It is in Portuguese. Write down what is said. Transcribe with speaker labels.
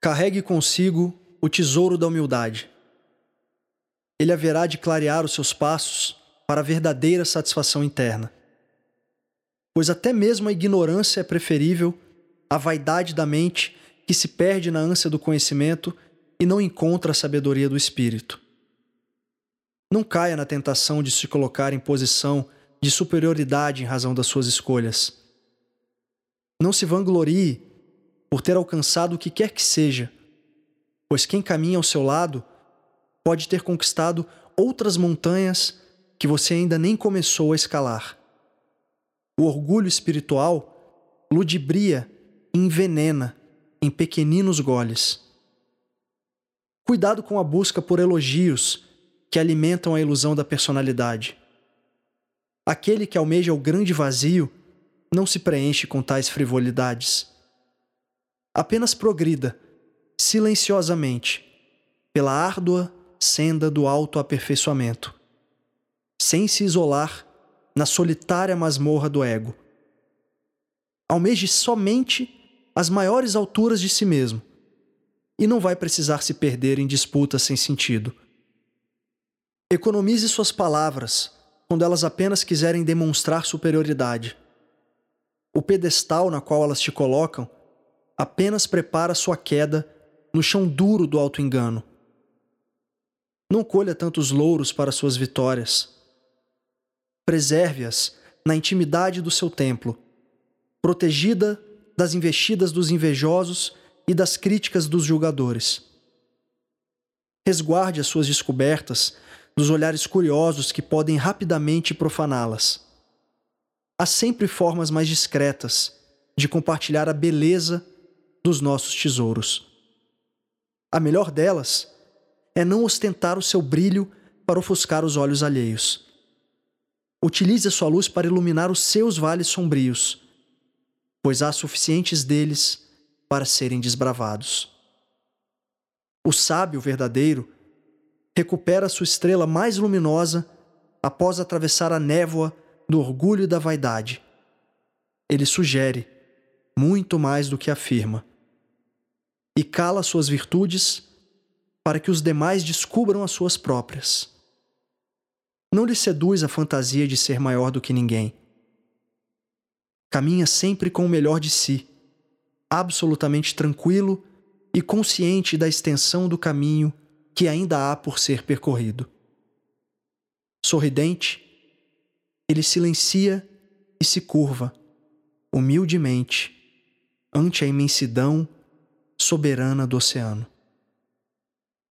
Speaker 1: Carregue consigo o tesouro da humildade. Ele haverá de clarear os seus passos para a verdadeira satisfação interna. Pois até mesmo a ignorância é preferível à vaidade da mente que se perde na ânsia do conhecimento e não encontra a sabedoria do espírito. Não caia na tentação de se colocar em posição de superioridade em razão das suas escolhas. Não se vanglorie por ter alcançado o que quer que seja, pois quem caminha ao seu lado pode ter conquistado outras montanhas que você ainda nem começou a escalar. O orgulho espiritual ludibria e envenena em pequeninos goles. Cuidado com a busca por elogios que alimentam a ilusão da personalidade. Aquele que almeja o grande vazio não se preenche com tais frivolidades. Apenas progrida, silenciosamente, pela árdua senda do autoaperfeiçoamento, sem se isolar na solitária masmorra do ego. Almeje somente as maiores alturas de si mesmo e não vai precisar se perder em disputas sem sentido. Economize suas palavras quando elas apenas quiserem demonstrar superioridade. O pedestal na qual elas te colocam apenas prepara sua queda no chão duro do auto-engano. Não colha tantos louros para suas vitórias. Preserve-as na intimidade do seu templo, protegida das investidas dos invejosos e das críticas dos julgadores. Resguarde as suas descobertas dos olhares curiosos que podem rapidamente profaná-las. Há sempre formas mais discretas de compartilhar a beleza dos nossos tesouros. A melhor delas é não ostentar o seu brilho para ofuscar os olhos alheios. Utilize a sua luz para iluminar os seus vales sombrios, pois há suficientes deles para serem desbravados. O sábio verdadeiro recupera sua estrela mais luminosa após atravessar a névoa do orgulho e da vaidade. Ele sugere, muito mais do que afirma, e cala suas virtudes para que os demais descubram as suas próprias. Não lhe seduz a fantasia de ser maior do que ninguém. Caminha sempre com o melhor de si, absolutamente tranquilo e consciente da extensão do caminho que ainda há por ser percorrido. Sorridente, ele silencia e se curva, humildemente, ante a imensidão soberana do oceano.